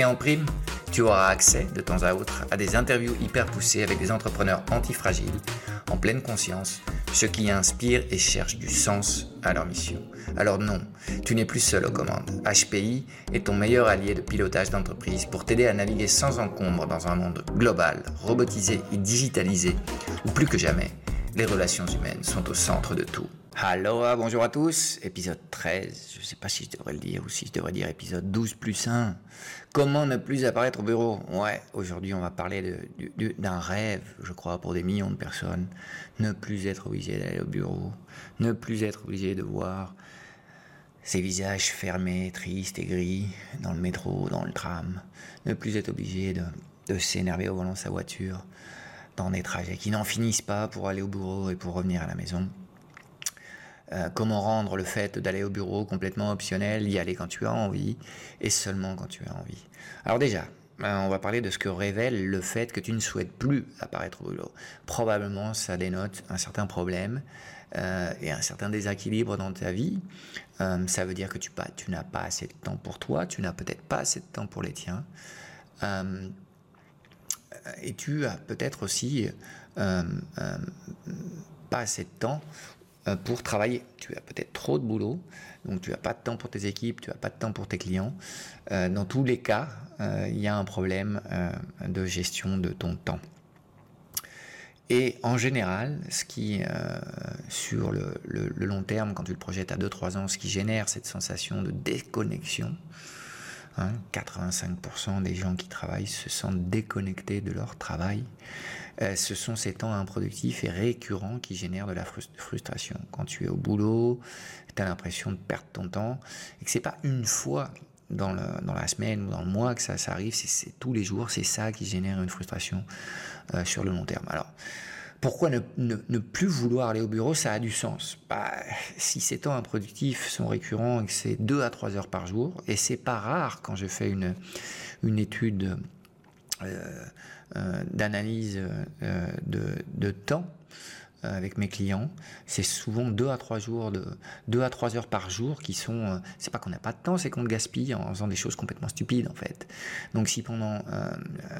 Et en prime, tu auras accès de temps à autre à des interviews hyper poussées avec des entrepreneurs antifragiles, en pleine conscience, ceux qui inspirent et cherchent du sens à leur mission. Alors non, tu n'es plus seul aux commandes. HPI est ton meilleur allié de pilotage d'entreprise pour t'aider à naviguer sans encombre dans un monde global, robotisé et digitalisé, où plus que jamais, les relations humaines sont au centre de tout. Aloha, bonjour à tous, épisode 13, je ne sais pas si je devrais le dire ou si je devrais dire épisode 12 plus 1. Comment ne plus apparaître au bureau? Ouais, aujourd'hui on va parler d'un rêve, je crois, pour des millions de personnes. Ne plus être obligé d'aller au bureau, ne plus être obligé de voir ces visages fermés, tristes et gris dans le métro, dans le tram, ne plus être obligé de, s'énerver au volant de sa voiture dans des trajets qui n'en finissent pas pour aller au bureau et pour revenir à la maison. Euh, comment rendre le fait d'aller au bureau complètement optionnel, y aller quand tu as envie et seulement quand tu as envie. Alors déjà, euh, on va parler de ce que révèle le fait que tu ne souhaites plus apparaître au boulot. Probablement, ça dénote un certain problème euh, et un certain déséquilibre dans ta vie. ça veut dire que tu, n'as pas assez de temps pour toi, tu n'as peut-être pas assez de temps pour les tiens. et tu as peut-être aussi pas assez de temps pour travailler. Tu as peut-être trop de boulot, donc tu n'as pas de temps pour tes équipes, tu n'as pas de temps pour tes clients. Euh, dans tous les cas, euh, il y a un problème de gestion de ton temps. Et en général, ce qui, sur le, long terme, quand tu le projettes à 2-3 ans, ce qui génère cette sensation de déconnexion, 85% hein, des gens qui travaillent se sentent déconnectés de leur travail. Euh, ce sont ces temps improductifs et récurrents qui génèrent de la frustration. Quand tu es au boulot, tu as l'impression de perdre ton temps et que c'est pas une fois dans, la semaine ou dans le mois que ça, arrive, c'est tous les jours, c'est ça qui génère une frustration euh, sur le long terme. Alors, pourquoi ne, plus vouloir aller au bureau Ça a du sens. Bah, si ces temps improductifs sont récurrents et que c'est 2 à 3 heures par jour, et c'est pas rare quand je fais une, étude euh, euh, d'analyse euh, de, temps avec mes clients, c'est souvent 2 à 3 jours de 2 à 3 heures par jour qui sont c'est pas qu'on n'a pas de temps, c'est qu'on gaspille en faisant des choses complètement stupides en fait. Donc si pendant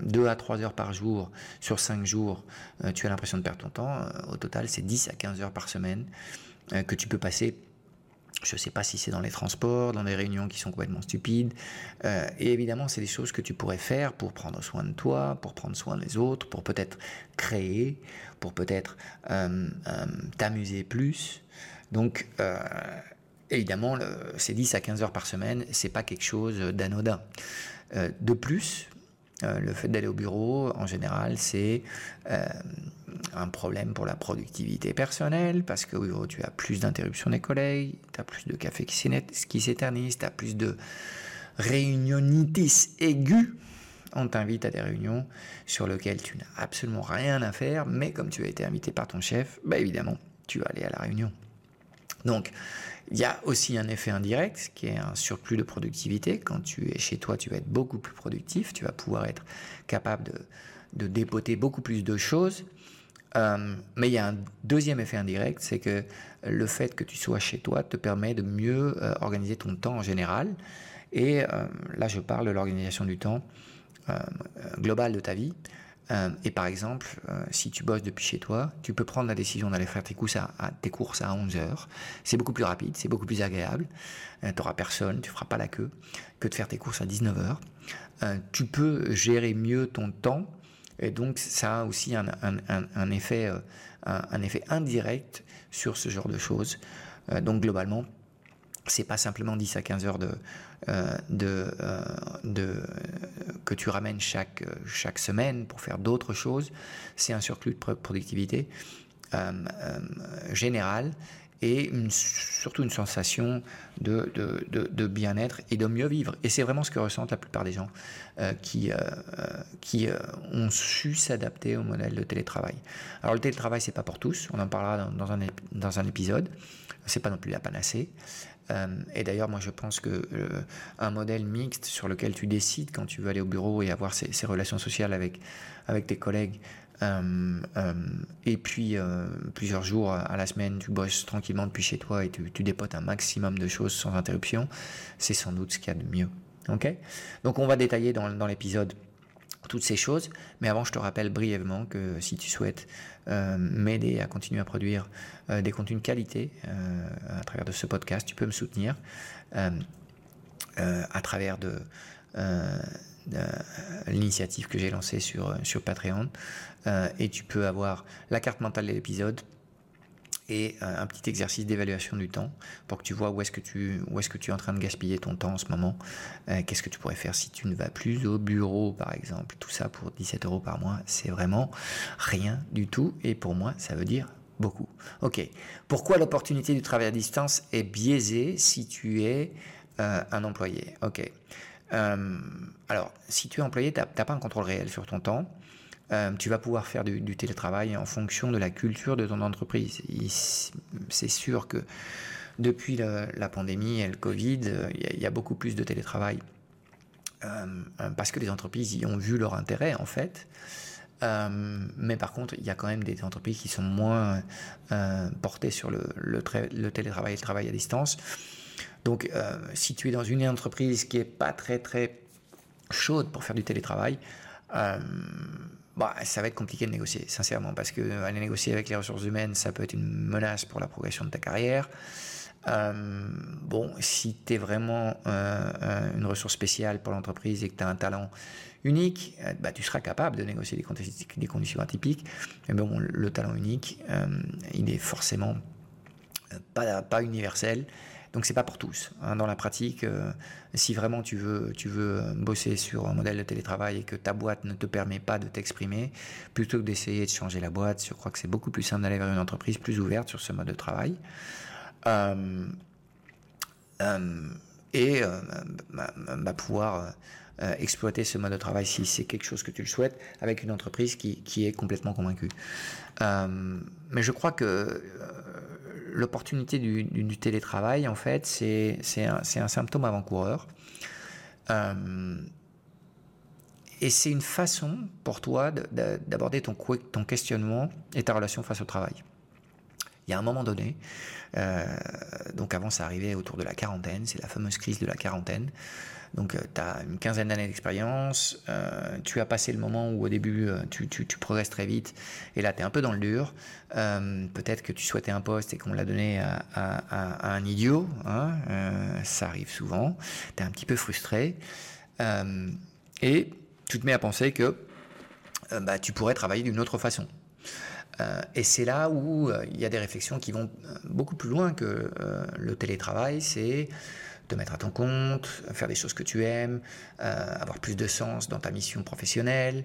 2 à 3 heures par jour sur 5 jours, tu as l'impression de perdre ton temps, au total, c'est 10 à 15 heures par semaine que tu peux passer je ne sais pas si c'est dans les transports, dans des réunions qui sont complètement stupides. Euh, et évidemment, c'est des choses que tu pourrais faire pour prendre soin de toi, pour prendre soin des autres, pour peut-être créer, pour peut-être euh, euh, t'amuser plus. Donc, évidemment, le, ces 10 à 15 heures par semaine, c'est pas quelque chose d'anodin. de plus, le fait d'aller au bureau, en général, c'est un problème pour la productivité personnelle, parce que tu as plus d'interruptions des collègues, tu as plus de café qui s'éternise, tu as plus de réunionitis aiguë. On t'invite à des réunions sur lesquelles tu n'as absolument rien à faire, mais comme tu as été invité par ton chef, bah évidemment, tu vas aller à la réunion. Donc, il y a aussi un effet indirect, qui est un surplus de productivité. Quand tu es chez toi, tu vas être beaucoup plus productif, tu vas pouvoir être capable de, dépoter beaucoup plus de choses. Euh, mais il y a un deuxième effet indirect, c'est que le fait que tu sois chez toi te permet de mieux euh, organiser ton temps en général. Et euh, là, je parle de l'organisation du temps global de ta vie. Et par exemple, si tu bosses depuis chez toi, tu peux prendre la décision d'aller faire tes courses à, tes courses à 11 heures. C'est beaucoup plus rapide, c'est beaucoup plus agréable. tu n'auras personne, tu feras pas la queue, que de faire tes courses à 19 heures. tu peux gérer mieux ton temps Et donc ça a aussi un, effet, un, effet indirect sur ce genre de choses. donc globalement, c'est pas simplement 10 à 15 heures de, de, de, que tu ramènes chaque, chaque semaine pour faire d'autres choses, c'est un surplus de productivité général et surtout une sensation de, de, bien-être et de mieux vivre. Et c'est vraiment ce que ressentent la plupart des gens euh, qui, euh, qui euh, ont su s'adapter au modèle de télétravail. Alors le télétravail, c'est pas pour tous, on en parlera dans, un, dans un épisode, c'est pas non plus la panacée. Et d'ailleurs, moi, je pense que un modèle mixte sur lequel tu décides quand tu veux aller au bureau et avoir ces, relations sociales avec, avec tes collègues, euh, euh, et puis, euh, plusieurs jours à la semaine, tu bosses tranquillement depuis chez toi et tu, tu dépotes un maximum de choses sans interruption. C'est sans doute ce qu'il y a de mieux. Ok? Donc, on va détailler dans l'épisode toutes ces choses. Mais avant, je te rappelle brièvement que si tu souhaites m'aider à continuer à produire des contenus de qualité à travers de ce podcast, tu peux me soutenir à travers de l'initiative que j'ai lancée sur, Patreon. Euh, et tu peux avoir la carte mentale de l'épisode et euh, un petit exercice d'évaluation du temps pour que tu vois où est-ce que tu es en train de gaspiller ton temps en ce moment. Euh, qu'est-ce que tu pourrais faire si tu ne vas plus au bureau, par exemple? Tout ça pour 17 euros par mois, c'est vraiment rien du tout. Et pour moi, ça veut dire beaucoup. Ok. Pourquoi l'opportunité du travail à distance est biaisée si tu es un employé? Ok. alors, si tu es employé, tu n'as pas un contrôle réel sur ton temps. Euh, tu vas pouvoir faire du, télétravail en fonction de la culture de ton entreprise. C'est sûr que depuis la, pandémie et le Covid, il y, a beaucoup plus de télétravail euh, parce que les entreprises y ont vu leur intérêt en fait. Euh, mais par contre, il y a quand même des entreprises qui sont moins portées sur le, télétravail et le travail à distance. Donc, si tu es dans une entreprise qui est pas très très chaude pour faire du télétravail, bah, ça va être compliqué de négocier, sincèrement, parce que euh, aller négocier avec les ressources humaines, ça peut être une menace pour la progression de ta carrière. Euh, bon, si tu es vraiment euh, une ressource spéciale pour l'entreprise et que tu as un talent unique, bah, tu seras capable de négocier des, des conditions atypiques. Mais bon, le talent unique, il est forcément pas, pas universel. Donc c'est pas pour tous. Hein. Dans la pratique, euh, si vraiment tu veux, tu veux bosser sur un modèle de télétravail et que ta boîte ne te permet pas de t'exprimer, plutôt que d'essayer de changer la boîte, je crois que c'est beaucoup plus simple d'aller vers une entreprise plus ouverte sur ce mode de travail. Euh, euh, et bah, pouvoir exploiter ce mode de travail si c'est quelque chose que tu le souhaites avec une entreprise qui, qui est complètement convaincue. mais je crois que l'opportunité du, télétravail, en fait, c'est un, symptôme avant-coureur. Euh, et c'est une façon pour toi d'aborder ton questionnement et ta relation face au travail. Il y a un moment donné, euh, donc avant ça arrivait autour de la quarantaine, c'est la fameuse crise de la quarantaine, donc, euh, tu as une quinzaine d'années d'expérience, euh, tu as passé le moment où au début tu, progresses très vite, et là tu es un peu dans le dur. Peut-être que tu souhaitais un poste et qu'on l'a donné à, un idiot, hein, ça arrive souvent, tu es un petit peu frustré, et tu te mets à penser que bah, tu pourrais travailler d'une autre façon. Et c'est là où il y a des réflexions qui vont beaucoup plus loin que le télétravail, c'est te mettre à ton compte, faire des choses que tu aimes, euh, avoir plus de sens dans ta mission professionnelle.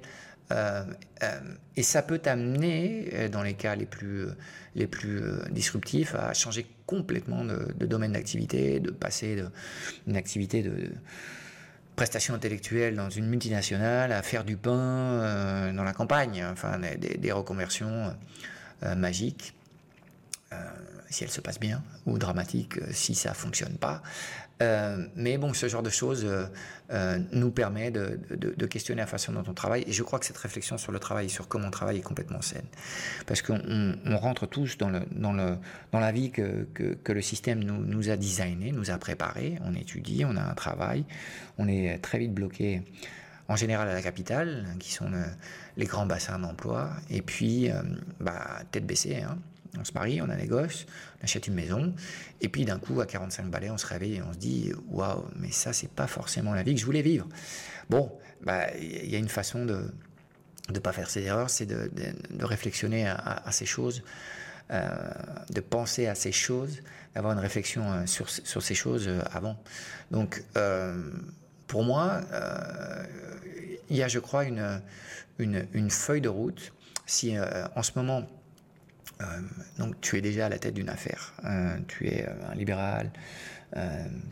Euh, euh, et ça peut t'amener, dans les cas les plus, les plus disruptifs, à changer complètement de, domaine d'activité, de passer d'une activité de, prestation intellectuelle dans une multinationale à faire du pain dans la campagne, enfin des, reconversions magiques si elle se passe bien, ou dramatique si ça fonctionne pas. Euh, mais bon, ce genre de choses euh, euh, nous permet de, questionner la façon dont on travaille. Et je crois que cette réflexion sur le travail, sur comment on travaille, est complètement saine. Parce qu'on rentre tous dans, la vie que, le système nous, nous, a designé, nous a préparé. On étudie, on a un travail, on est très vite bloqué en général à la capitale, qui sont les grands bassins d'emploi, et puis bah, tête baissée. Hein on se marie, on a des gosses, on achète une maison, et puis d'un coup, à 45 balais, on se réveille et on se dit Waouh, mais ça, c'est pas forcément la vie que je voulais vivre. Bon, bah, il y a une façon de, de pas faire ces erreurs, c'est de, réflexionner à, ces choses, de penser à ces choses, d'avoir une réflexion sur, sur, ces choses avant. Donc, pour moi, il y a, je crois, une, une, une feuille de route. Si en ce moment, euh, donc tu es déjà à la tête d'une affaire. Euh, tu es euh, un libéral,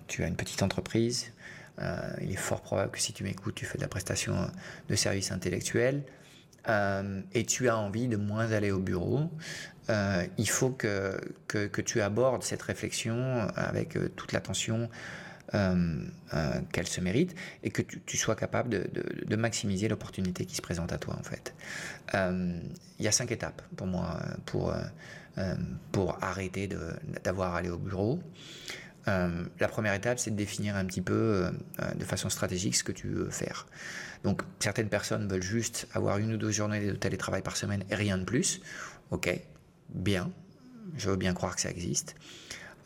tu as une petite entreprise. il est fort probable que si tu m'écoutes, tu fais de la prestation de services intellectuels. et tu as envie de moins aller au bureau, il faut que, que, tu abordes cette réflexion avec toute l'attention euh, euh, qu'elle se mérite et que tu, sois capable de, maximiser l'opportunité qui se présente à toi en fait. Euh, il y a cinq étapes pour moi pour, pour arrêter d'avoir à aller au bureau. la première étape, c'est de définir un petit peu de façon stratégique ce que tu veux faire. Donc, certaines personnes veulent juste avoir une ou deux journées de télétravail par semaine et rien de plus. Ok, bien, je veux bien croire que ça existe.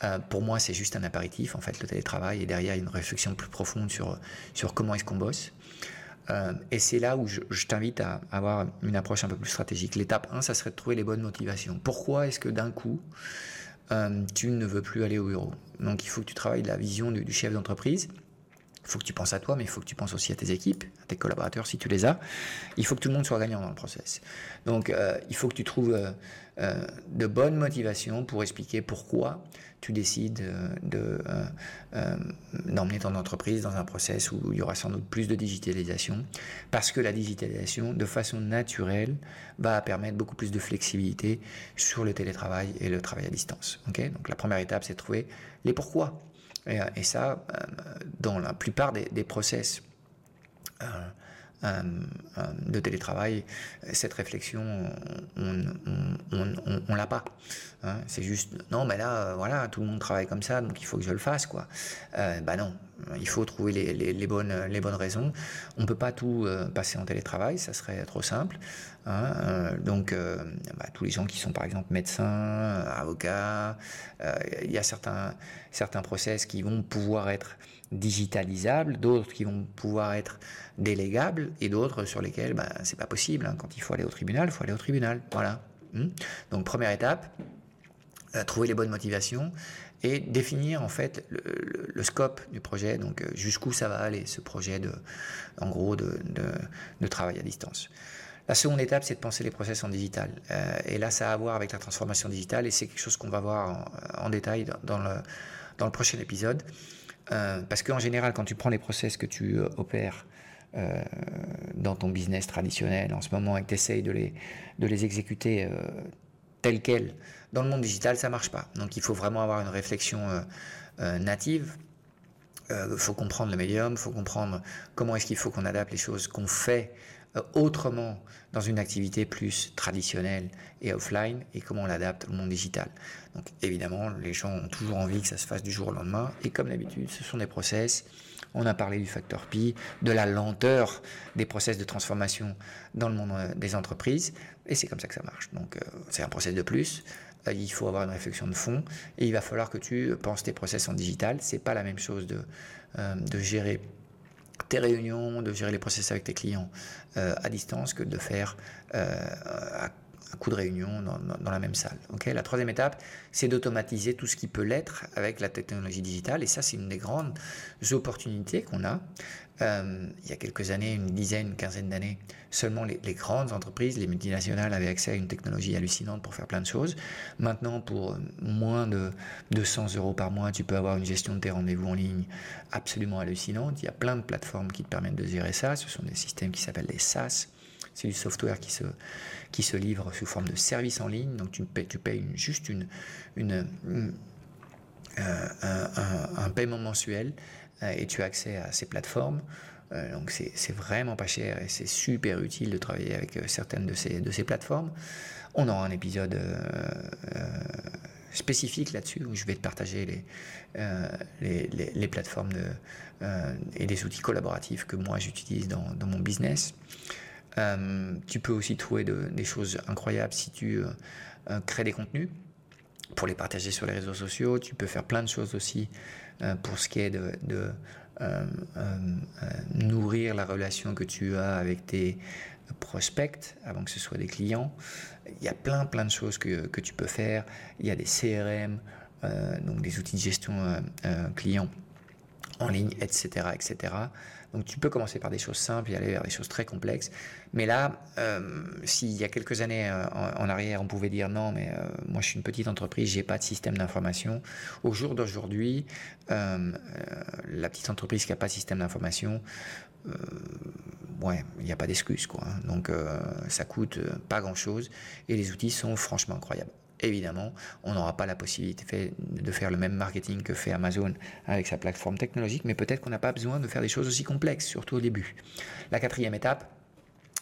Euh, pour moi, c'est juste un apéritif, en fait, le télétravail, et derrière, il y a une réflexion plus profonde sur, sur comment est-ce qu'on bosse. Euh, et c'est là où je, t'invite à avoir une approche un peu plus stratégique. L'étape 1, ça serait de trouver les bonnes motivations. Pourquoi est-ce que d'un coup, euh, tu ne veux plus aller au bureau? Donc, il faut que tu travailles la vision du chef d'entreprise il faut que tu penses à toi, mais il faut que tu penses aussi à tes équipes, à tes collaborateurs si tu les as. Il faut que tout le monde soit gagnant dans le process. Donc, il faut que tu trouves euh, euh, de bonnes motivations pour expliquer pourquoi tu décides de, d'emmener ton entreprise dans un process où il y aura sans doute plus de digitalisation, parce que la digitalisation, de façon naturelle, va permettre beaucoup plus de flexibilité sur le télétravail et le travail à distance. Ok? Donc, la première étape, c'est de trouver les pourquoi. Et, ça, euh, dans la plupart des, process euh, euh, de télétravail, cette réflexion, on ne l'a pas. Hein. c'est juste, non, mais là, voilà, tout le monde travaille comme ça, donc il faut que je le fasse, quoi. bah non, il faut trouver les, bonnes, les bonnes raisons. On ne peut pas tout passer en télétravail, ça serait trop simple. Hein, euh, donc, euh, bah, tous les gens qui sont par exemple médecins, avocats, euh, il y a certains, certains process qui vont pouvoir être digitalisables, d'autres qui vont pouvoir être délégables et d'autres sur lesquels bah, c'est pas possible. Hein. Quand il faut aller au tribunal, il faut aller au tribunal. Voilà. Hmm. Donc, première étape, trouver les bonnes motivations et définir en fait le, scope du projet, donc jusqu'où ça va aller ce projet de, en gros, de, de travail à distance. La seconde étape, c'est de penser les process en digital. Euh, et là, ça a à voir avec la transformation digitale et c'est quelque chose qu'on va voir en, détail dans, le, dans le prochain épisode. Euh, parce qu'en général, quand tu prends les process que tu euh, opères dans ton business traditionnel en ce moment et que tu essayes de les, exécuter tels quels, dans le monde digital, ça marche pas. Donc il faut vraiment avoir une réflexion native il faut comprendre le médium, il faut comprendre comment est-ce qu'il faut qu'on adapte les choses qu'on fait euh, autrement dans une activité plus traditionnelle et offline et comment on l'adapte au monde digital. Donc évidemment, les gens ont toujours envie que ça se fasse du jour au lendemain et comme d'habitude, ce sont des process. On a parlé du facteur pi, de la lenteur des process de transformation dans le monde euh, des entreprises et c'est comme ça que ça marche. Donc euh, c'est un process de plus. Il faut avoir une réflexion de fond et il va falloir que tu penses tes process en digital. C'est pas la même chose de gérer tes réunions, de gérer les process avec tes clients euh, à distance que de faire euh, un coup de réunion dans, la même salle. la troisième étape, c'est d'automatiser tout ce qui peut l'être avec la technologie digitale. Et ça, c'est une des grandes opportunités qu'on a. Euh, il y a quelques années, une dizaine, une quinzaine d'années, seulement les, grandes entreprises, les multinationales avaient accès à une technologie hallucinante pour faire plein de choses. Maintenant, pour moins de 200 euros par mois, tu peux avoir une gestion de tes rendez-vous en ligne absolument hallucinante. Il y a plein de plateformes qui te permettent de gérer ça. Ce sont des systèmes qui s'appellent les SaaS. C'est du software qui se, qui se livre sous forme de service en ligne. Donc tu payes, tu payes juste une, euh, un, paiement mensuel et tu as accès à ces plateformes. Euh, donc c'est vraiment pas cher et c'est super utile de travailler avec certaines de ces, de ces plateformes. On aura un épisode spécifique là-dessus où je vais te partager les, les, les, plateformes et les outils collaboratifs que moi j'utilise dans, dans, mon business. Euh, tu peux aussi trouver des choses incroyables si tu euh, euh, crées des contenus pour les partager sur les réseaux sociaux. Tu peux faire plein de choses aussi pour ce qui est de, nourrir la relation que tu as avec tes prospects avant que ce soit des clients. Il y a plein plein de choses que, que tu peux faire. Il y a des CRM, donc des outils de gestion client en ligne, etc., etc. Donc tu peux commencer par des choses simples et aller vers des choses très complexes. Mais là, euh, s'il y a quelques années euh, en, arrière, on pouvait dire non, mais euh, moi je suis une petite entreprise, j'ai pas de système d'information. Au jour d'aujourd'hui, la petite entreprise qui n'a pas de système d'information, ouais, il n'y a pas d'excuse quoi. Hein. Donc ça coûte pas grand chose et les outils sont franchement incroyables. Évidemment, on n'aura pas la possibilité de faire le même marketing que fait Amazon avec sa plateforme technologique, mais peut-être qu'on n'a pas besoin de faire des choses aussi complexes, surtout au début. La quatrième étape,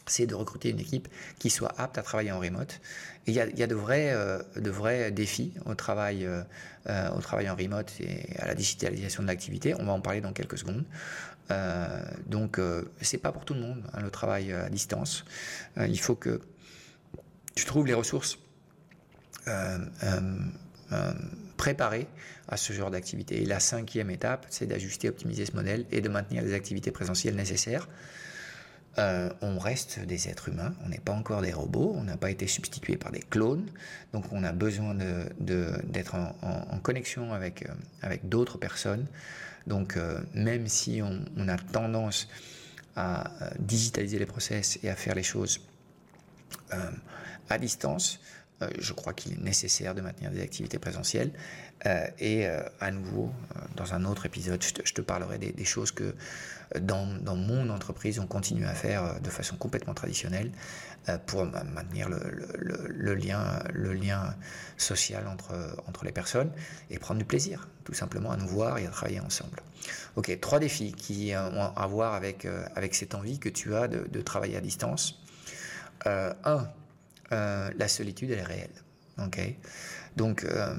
c'est de recruter une équipe qui soit apte à travailler en remote. il y a, de, vrais, euh, défis au travail, euh, euh, au travail en remote et à la digitalisation de l'activité. On va en parler dans quelques secondes. donc, c'est pas pour tout le monde hein, le travail à distance. il faut que tu trouves les ressources euh, euh, euh, préparer à ce genre d'activité. La cinquième étape, c'est d'ajuster, optimiser ce modèle et de maintenir les activités présentielles nécessaires. on reste des êtres humains, on n'est pas encore des robots, on n'a pas été substitué par des clones, donc on a besoin d'être en, connexion avec, d'autres personnes. Donc même si on, a tendance à digitaliser les process et à faire les choses à distance, euh, je crois qu'il est nécessaire de maintenir des activités présentielles. Euh, et euh, à nouveau, dans un autre épisode, je te, parlerai des, choses que dans, mon entreprise, on continue à faire de façon complètement traditionnelle pour maintenir le, lien, social entre, les personnes et prendre du plaisir, tout simplement, à nous voir et à travailler ensemble. Ok, trois défis qui ont à voir avec, avec cette envie que tu as de, de travailler à distance. un, euh, la solitude, elle est réelle. ok? Donc, euh,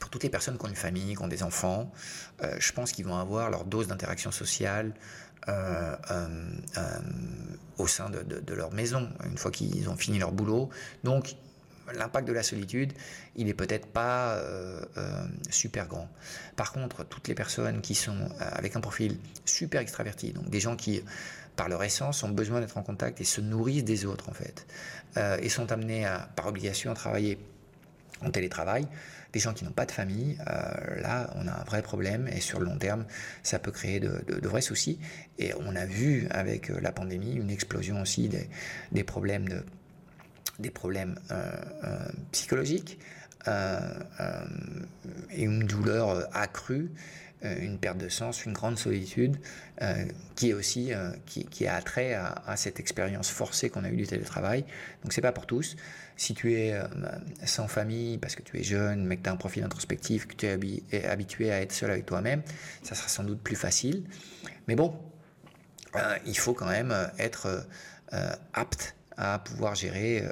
pour toutes les personnes qui ont une famille, qui ont des enfants, euh, je pense qu'ils vont avoir leur dose d'interaction sociale au sein de, leur maison, une fois qu'ils ont fini leur boulot. L'impact de la solitude, il est peut-être pas super grand. Par contre, toutes les personnes qui sont avec un profil super extraverti, donc des gens qui par leur essence, ont besoin d'être en contact et se nourrissent des autres, en fait. Euh, et sont amenés, par obligation, à travailler en télétravail. Des gens qui n'ont pas de famille, euh, là, on a un vrai problème et sur le long terme, ça peut créer de, vrais soucis. Et on a vu avec euh, la pandémie une explosion aussi des, problèmes, de, des problèmes psychologiques et une douleur accrue euh, une perte de sens, une grande solitude, euh, qui est aussi euh, qui, a trait à, cette expérience forcée qu'on a eue du télétravail. Donc c'est pas pour tous. Si tu es sans famille parce que tu es jeune, mais que tu as un profil introspectif, que tu es habitué à être seul avec toi-même, ça sera sans doute plus facile. Mais bon, il faut quand même être apte à pouvoir gérer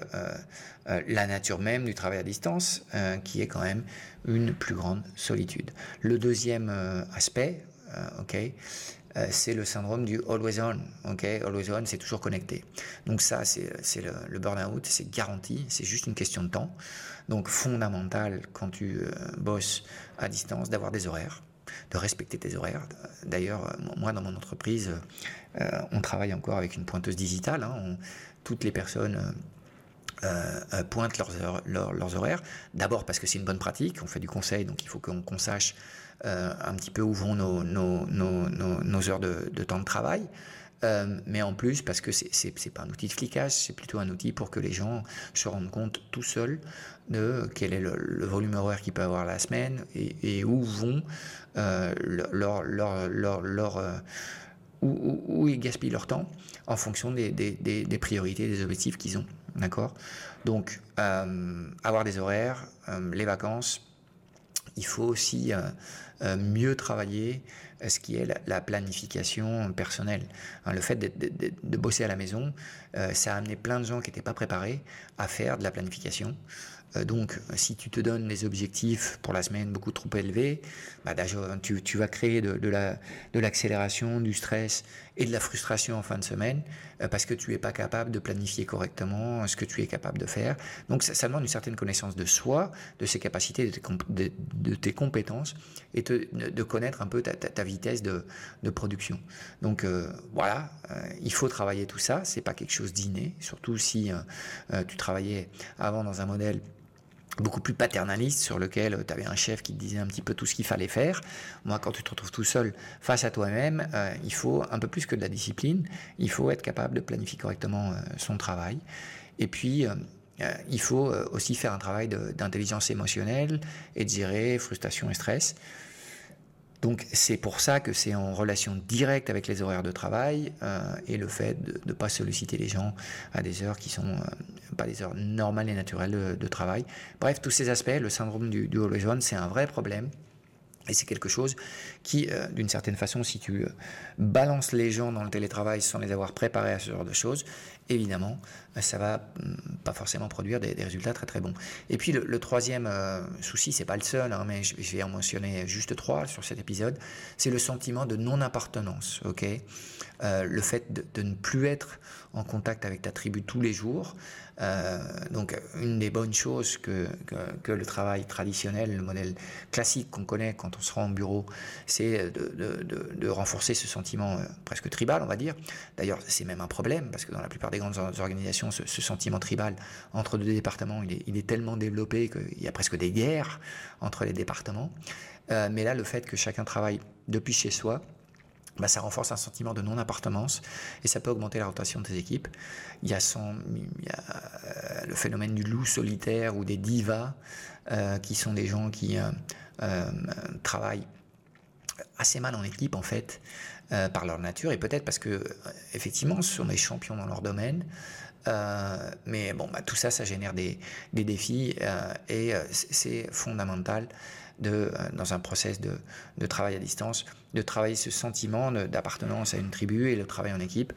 la nature même du travail à distance, qui est quand même une plus grande solitude. Le deuxième euh, aspect, euh, ok, euh, c'est le syndrome du always on. ok always on, c'est toujours connecté. Donc ça, c'est le, le burn-out, c'est garanti, c'est juste une question de temps. Donc fondamental quand tu bosses à distance d'avoir des horaires, de respecter tes horaires. D'ailleurs, moi dans mon entreprise, on travaille encore avec une pointeuse digitale. Hein. toutes les personnes euh, euh, pointent leurs, horaires. D'abord parce que c'est une bonne pratique, on fait du conseil, donc il faut qu'on sache euh, un petit peu où vont nos, heures de, temps de travail. Mais en plus, parce que c'est pas un outil de flicage, c'est plutôt un outil pour que les gens se rendent compte tout seuls de quel est le, volume horaire qu'ils peuvent avoir la semaine et, où vont leur, leur, leur où, ils gaspillent leur temps en fonction des, priorités, des objectifs qu'ils ont. D'accord? Donc, euh, avoir des horaires, euh, les vacances, il faut aussi euh, mieux travailler ce qui est la, planification personnelle. Hein, le fait de, bosser à la maison, ça a amené plein de gens qui n'étaient pas préparés à faire de la planification. Euh, donc, si tu te donnes des objectifs pour la semaine beaucoup trop élevés, bah, tu, tu, vas créer de, l'accélération, la, du stress et de la frustration en fin de semaine euh, parce que tu n'es pas capable de planifier correctement ce que tu es capable de faire. Donc, ça, demande une certaine connaissance de soi, de ses capacités, de tes, compétences et de connaître un peu ta, ta, vitesse de, production. Donc, euh, voilà, il faut travailler tout ça. C'est pas quelque chose d'inné, surtout si tu travaillais avant dans un modèle beaucoup plus paternaliste sur lequel euh, tu avais un chef qui te disait un petit peu tout ce qu'il fallait faire. Moi, quand tu te retrouves tout seul face à toi-même, euh, il faut un peu plus que de la discipline, il faut être capable de planifier correctement euh, son travail. Et puis, il faut aussi faire un travail d'intelligence émotionnelle et de gérer frustration et stress. Donc c'est pour ça que c'est en relation directe avec les horaires de travail euh, et le fait de ne pas solliciter les gens à des heures qui sont euh, pas des heures normales et naturelles de, travail. Bref, tous ces aspects, le syndrome du, du c'est un vrai problème. Et c'est quelque chose qui, euh, d'une certaine façon, si tu balances les gens dans le télétravail sans les avoir préparés à ce genre de choses, évidemment, ça va hum, pas forcément produire des, résultats très très bons. Et puis le, troisième euh, souci, c'est pas le seul, hein, mais je, vais en mentionner juste trois sur cet épisode, c'est le sentiment de non-appartenance. Ok, euh, le fait de, ne plus être en contact avec ta tribu tous les jours. Euh, donc une des bonnes choses que, que, le travail traditionnel, le modèle classique qu'on connaît quand on se rend au bureau, c'est de, de, de, renforcer ce sentiment presque tribal, on va dire. D'ailleurs, c'est même un problème parce que dans la plupart des grandes organisations, ce, sentiment tribal entre deux départements, il est, tellement développé qu'il y a presque des guerres entre les départements. Euh, mais là, le fait que chacun travaille depuis chez soi, bah, ça renforce un sentiment de non-appartenance et ça peut augmenter la rotation de tes équipes. Il y a, euh, le phénomène du loup solitaire ou des divas, euh, qui sont des gens qui travaillent assez mal en équipe en fait, par leur nature et peut-être parce que effectivement ce sont des champions dans leur domaine, euh, mais bon, bah, tout ça, ça génère des, défis euh, et euh, c'est fondamental dans un process de, de, travail à distance, de travailler ce sentiment d'appartenance à une tribu et le travail en équipe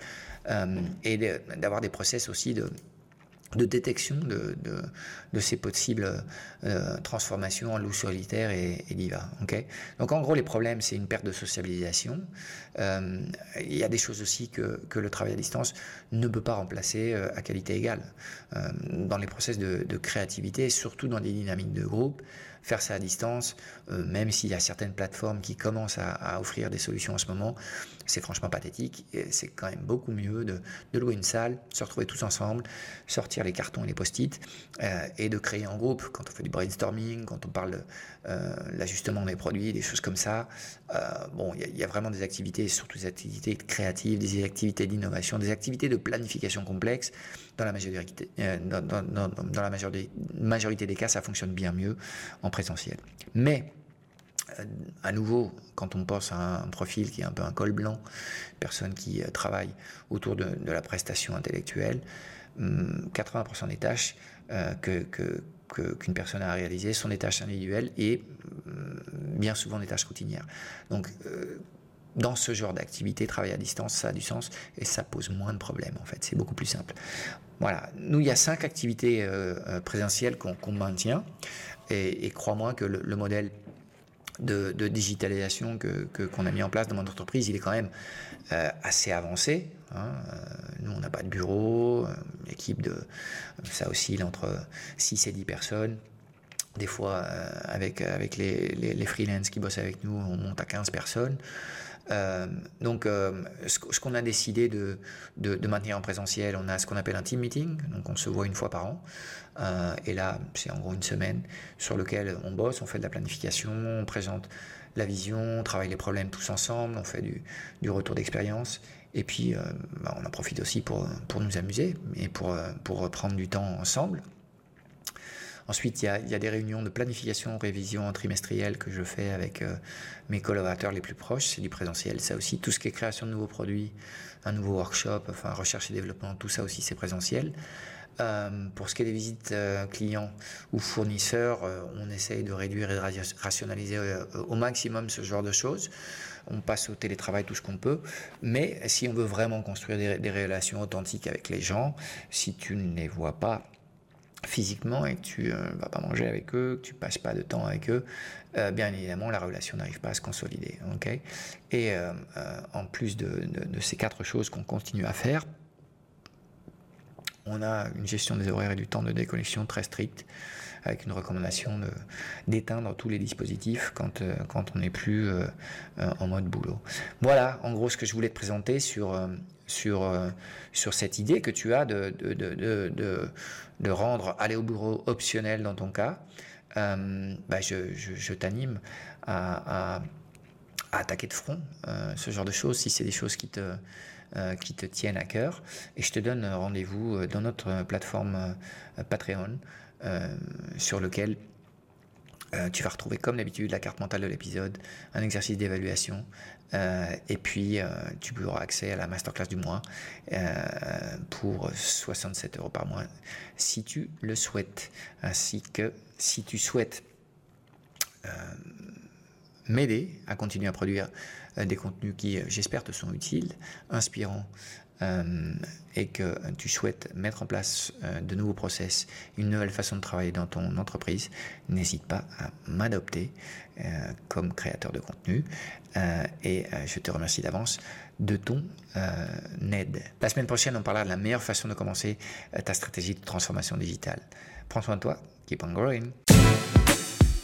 et d'avoir des process aussi de, de détection de, ces possibles euh, transformations en loup solitaire et, diva. Donc en gros, les problèmes, c'est une perte de sociabilisation. Euh, il y a des choses aussi que, le travail à distance ne peut pas remplacer euh, à qualité égale. Dans les process de, de, créativité, surtout dans des dynamiques de groupe, faire ça à distance, euh, même s'il y a certaines plateformes qui commencent à, offrir des solutions en ce moment, c'est franchement pathétique. C'est quand même beaucoup mieux de, de, louer une salle, se retrouver tous ensemble, sortir les cartons et les post-it, euh, et de créer en groupe, quand on fait du brainstorming, quand on parle euh, l'ajustement des produits, des choses comme ça. Bon, il y, a vraiment des activités, surtout des activités créatives, des activités d'innovation, des activités de planification complexe. Dans la majorité, euh, majorité, des cas, ça fonctionne bien mieux en présentiel. Mais euh, à nouveau, quand on pense à un profil qui est un peu un col blanc, personne qui euh, travaille autour de, la prestation intellectuelle, 80% hum, des tâches que, qu'une personne a à réaliser sont des tâches individuelles et hum, bien souvent des tâches routinières. Donc, dans ce genre d'activité, travailler à distance, ça a du sens et ça pose moins de problèmes en fait. C'est beaucoup plus simple. Voilà. Nous, il y a cinq activités euh, présentielles qu'on qu maintient et, crois-moi que le, le modèle de, digitalisation que qu'on a mis en place dans mon entreprise, il est quand même euh, assez avancé. Hein. Euh, nous, on n'a pas de bureau, euh, équipe de ça oscille entre 6 et 10 personnes. Des fois, euh, avec, avec les, les, les freelances qui bossent avec nous, on monte à 15 personnes. Euh, donc, euh, ce, qu'on a décidé de, de, maintenir en présentiel, on a ce qu'on appelle un team meeting, donc on se voit une fois par an. Euh, et là, c'est en gros une semaine sur lequel on bosse, on fait de la planification, on présente la vision, on travaille les problèmes tous ensemble, on fait du, du retour d'expérience. Et puis, bah, on en profite aussi pour, pour nous amuser et pour, pour prendre du temps ensemble. Ensuite, il y, a, des réunions de planification, révision trimestrielle que je fais avec euh, mes collaborateurs les plus proches. C'est du présentiel. Ça aussi, tout ce qui est création de nouveaux produits, un nouveau workshop, enfin recherche et développement, tout ça aussi, c'est présentiel. Euh, pour ce qui est des visites euh, clients ou fournisseurs, on essaye de réduire et de rationaliser au maximum ce genre de choses. On passe au télétravail tout ce qu'on peut. Mais si on veut vraiment construire des relations authentiques avec les gens, si tu ne les vois pas, physiquement et que tu ne vas pas manger avec eux, que tu passes pas de temps avec eux, bien évidemment, la relation n'arrive pas à se consolider. et en plus de, ces quatre choses qu'on continue à faire, on a une gestion des horaires et du temps de déconnexion très stricte, avec une recommandation d'éteindre tous les dispositifs quand, euh, quand on n'est plus euh, euh, en mode boulot. Voilà, en gros, ce que je voulais te présenter sur, sur, sur cette idée que tu as de, de, de, de rendre aller au bureau optionnel dans ton cas. bah je, je, t'anime à, à, attaquer de front ce genre de choses, si c'est des choses qui te, euh, qui te tiennent à cœur. Et je te donne rendez-vous euh, dans notre plateforme euh, Patreon, sur lequel tu vas retrouver comme d'habitude la carte mentale de l'épisode, un exercice d'évaluation, et puis tu auras accès à la masterclass du mois pour 67 euros par mois si tu le souhaites, ainsi que si tu souhaites m'aider à continuer à produire euh, des contenus qui, euh, j'espère, te sont utiles, inspirants, euh, et que tu souhaites mettre en place de nouveaux process, une nouvelle façon de travailler dans ton entreprise, n'hésite pas à m'adopter comme créateur de contenu. et je te remercie d'avance de ton aide. La semaine prochaine, on parlera de la meilleure façon de commencer ta stratégie de transformation digitale. Prends soin de toi. Keep on growing.